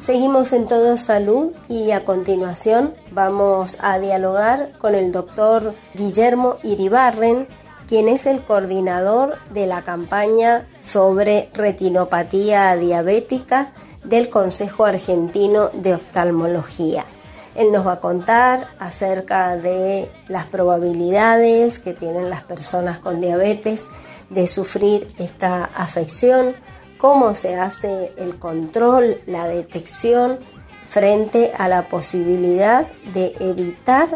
Seguimos en Todo Salud y a continuación vamos a dialogar con el doctor Guillermo Iribarren, quien es el coordinador de la campaña sobre retinopatía diabética del Consejo Argentino de Oftalmología. Él nos va a contar acerca de las probabilidades que tienen las personas con diabetes de sufrir esta afección, cómo se hace el control, la detección frente a la posibilidad de evitar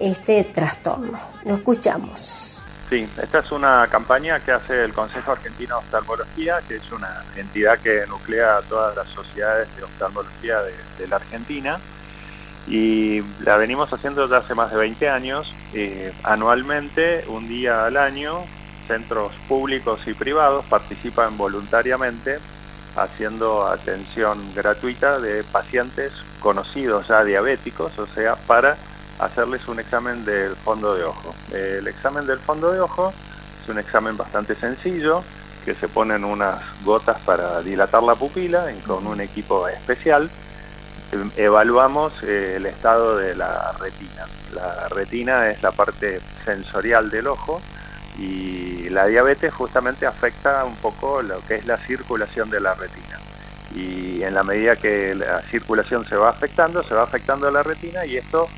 este trastorno. Lo escuchamos. Sí, esta es una campaña que hace el Consejo Argentino de Oftalmología, que es una entidad que nuclea a todas las sociedades de oftalmología de, la Argentina y la venimos haciendo desde hace más de 20 años, eh, anualmente, un día al año, centros públicos y privados participan voluntariamente haciendo atención gratuita de pacientes conocidos ya diabéticos, o sea, para hacerles un examen del fondo de ojo. El examen del fondo de ojo es un examen bastante sencillo, que se ponen unas gotas para dilatar la pupila con un equipo especial. Evaluamos eh, el estado de la retina. La retina es la parte sensorial del ojo y la diabetes justamente afecta un poco lo que es la circulación de la retina. Y en la medida que la circulación se va afectando, se va afectando la retina y esto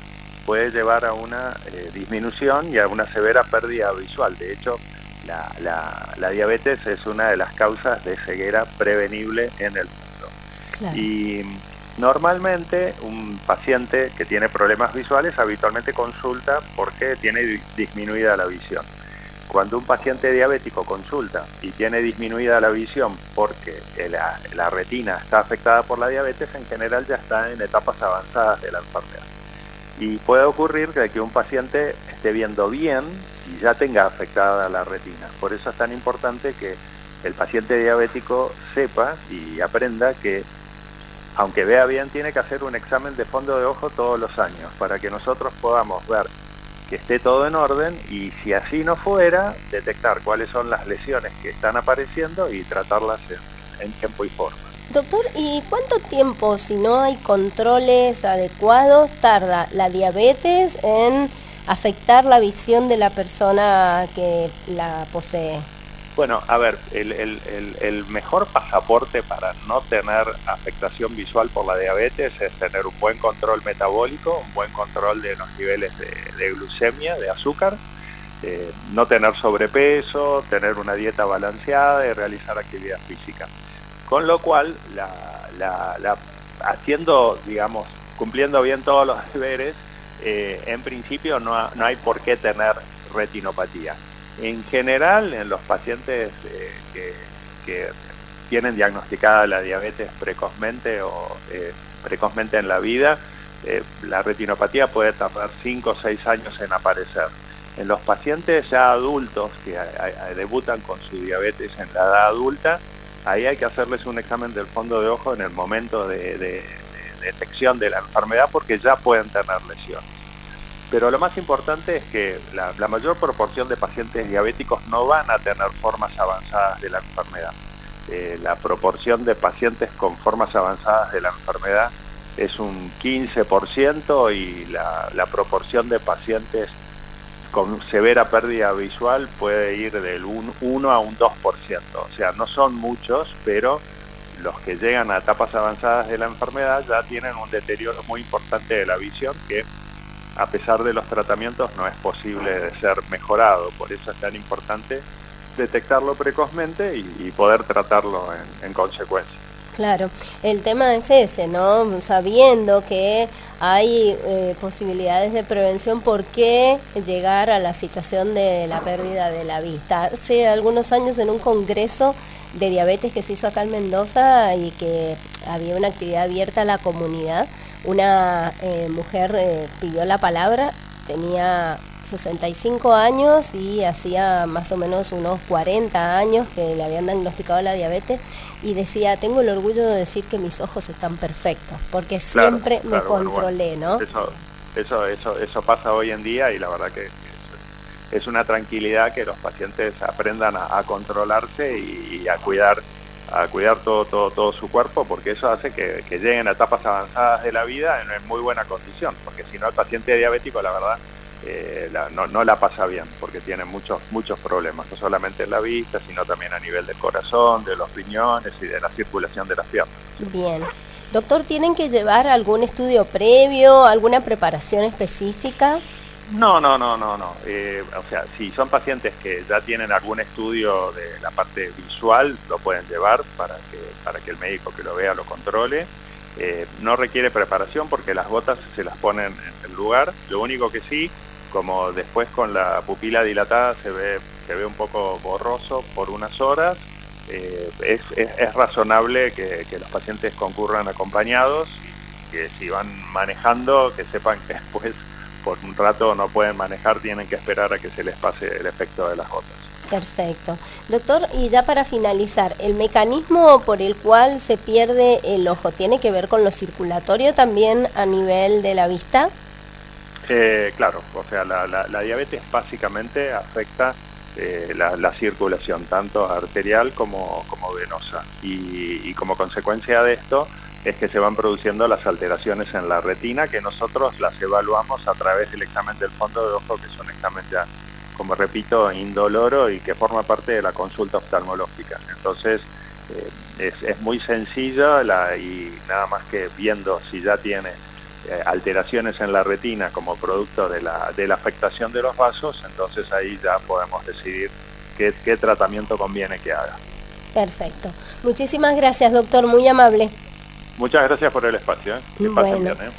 puede llevar a una eh, disminución y a una severa pérdida visual. De hecho, la, diabetes es una de las causas de ceguera prevenible en el mundo. Y normalmente un paciente que tiene problemas visuales habitualmente consulta porque tiene disminuida la visión. Cuando un paciente diabético consulta y tiene disminuida la visión porque la, retina está afectada por la diabetes, en general ya está en etapas avanzadas de la enfermedad. Y puede ocurrir que un paciente esté viendo bien y ya tenga afectada la retina. Por eso es tan importante que el paciente diabético sepa y aprenda que aunque vea bien, tiene que hacer un examen de fondo de ojo todos los años para que nosotros podamos ver que esté todo en orden y si así no fuera, detectar cuáles son las lesiones que están apareciendo y tratarlas en, tiempo y forma. Doctor, ¿y cuánto tiempo, si no hay controles adecuados, tarda la diabetes en afectar la visión de la persona que la posee? Bueno, a ver, el, mejor pasaporte para no tener afectación visual por la diabetes es tener un buen control metabólico, un buen control de los niveles de, glucemia, de azúcar, eh, no tener sobrepeso, tener una dieta balanceada y realizar actividad física. Con lo cual, haciendo, digamos, cumpliendo bien todos los deberes, eh, en principio no, no hay por qué tener retinopatía. En general, en los pacientes eh, que, tienen diagnosticada la diabetes precozmente o eh, precozmente en la vida, eh, la retinopatía puede tardar 5 o 6 años en aparecer. En los pacientes ya adultos que debutan con su diabetes en la edad adulta, ahí hay que hacerles un examen del fondo de ojo en el momento de detección de la enfermedad porque ya pueden tener lesiones. Pero lo más importante es que la, mayor proporción de pacientes diabéticos no van a tener formas avanzadas de la enfermedad. Eh, la proporción de pacientes con formas avanzadas de la enfermedad es un 15% y la, proporción de pacientes con severa pérdida visual puede ir del 1 a un 2%. O sea, no son muchos, pero los que llegan a etapas avanzadas de la enfermedad ya tienen un deterioro muy importante de la visión que a pesar de los tratamientos no es posible ser mejorado. Por eso es tan importante detectarlo precozmente y, poder tratarlo en, consecuencia. Claro, el tema es ese, ¿no? Sabiendo que hay eh, posibilidades de prevención, ¿por qué llegar a la situación de la pérdida de la vista? Hace algunos años en un congreso de diabetes que se hizo acá en Mendoza y que había una actividad abierta a la comunidad, una eh, mujer eh, pidió la palabra, tenía 65 años y hacía más o menos unos 40 años que le habían diagnosticado la diabetes y decía, tengo el orgullo de decir que mis ojos están perfectos, porque siempre me controlé, ¿no? Eso, eso, eso, eso pasa hoy en día y la verdad que es una tranquilidad que los pacientes aprendan a, controlarse y, a cuidar a cuidar todo, todo, todo su cuerpo, porque eso hace que, lleguen a etapas avanzadas de la vida en, muy buena condición, porque si no el paciente diabético, la verdad, eh, no, no, la pasa bien, porque tiene muchos, muchos problemas, no solamente en la vista, sino también a nivel del corazón, de los riñones y de la circulación de las piernas. Bien. Doctor, ¿tienen que llevar algún estudio previo, alguna preparación específica? No, no, no, no, no. Eh, o sea, si son pacientes que ya tienen algún estudio de la parte visual, lo pueden llevar para que, para que el médico que lo vea lo controle. Eh, no requiere preparación porque las gotas se las ponen en el lugar. Lo único que sí, como después con la pupila dilatada se ve, se ve un poco borroso por unas horas, eh, es, es, razonable que, que, los pacientes concurran acompañados y que si van manejando, que sepan que después por un rato no pueden manejar, tienen que esperar a que se les pase el efecto de las gotas. Perfecto. Doctor, y ya para finalizar, ¿el mecanismo por el cual se pierde el ojo tiene que ver con lo circulatorio también a nivel de la vista? Eh, claro, o sea, la, diabetes básicamente afecta eh, la, circulación, tanto arterial como, como venosa. y como consecuencia de esto, es que se van produciendo las alteraciones en la retina que nosotros las evaluamos a través del examen del fondo de ojo, que es un examen ya, como repito, indoloro y que forma parte de la consulta oftalmológica. Entonces, eh, es, muy sencillo y nada más que viendo si ya tiene eh, alteraciones en la retina como producto de la, de la afectación de los vasos, entonces ahí ya podemos decidir qué, qué tratamiento conviene que haga. Perfecto. Muchísimas gracias, doctor. Muy amable. Muchas gracias por el espacio. ¿eh? Que pasen bien. ¿eh?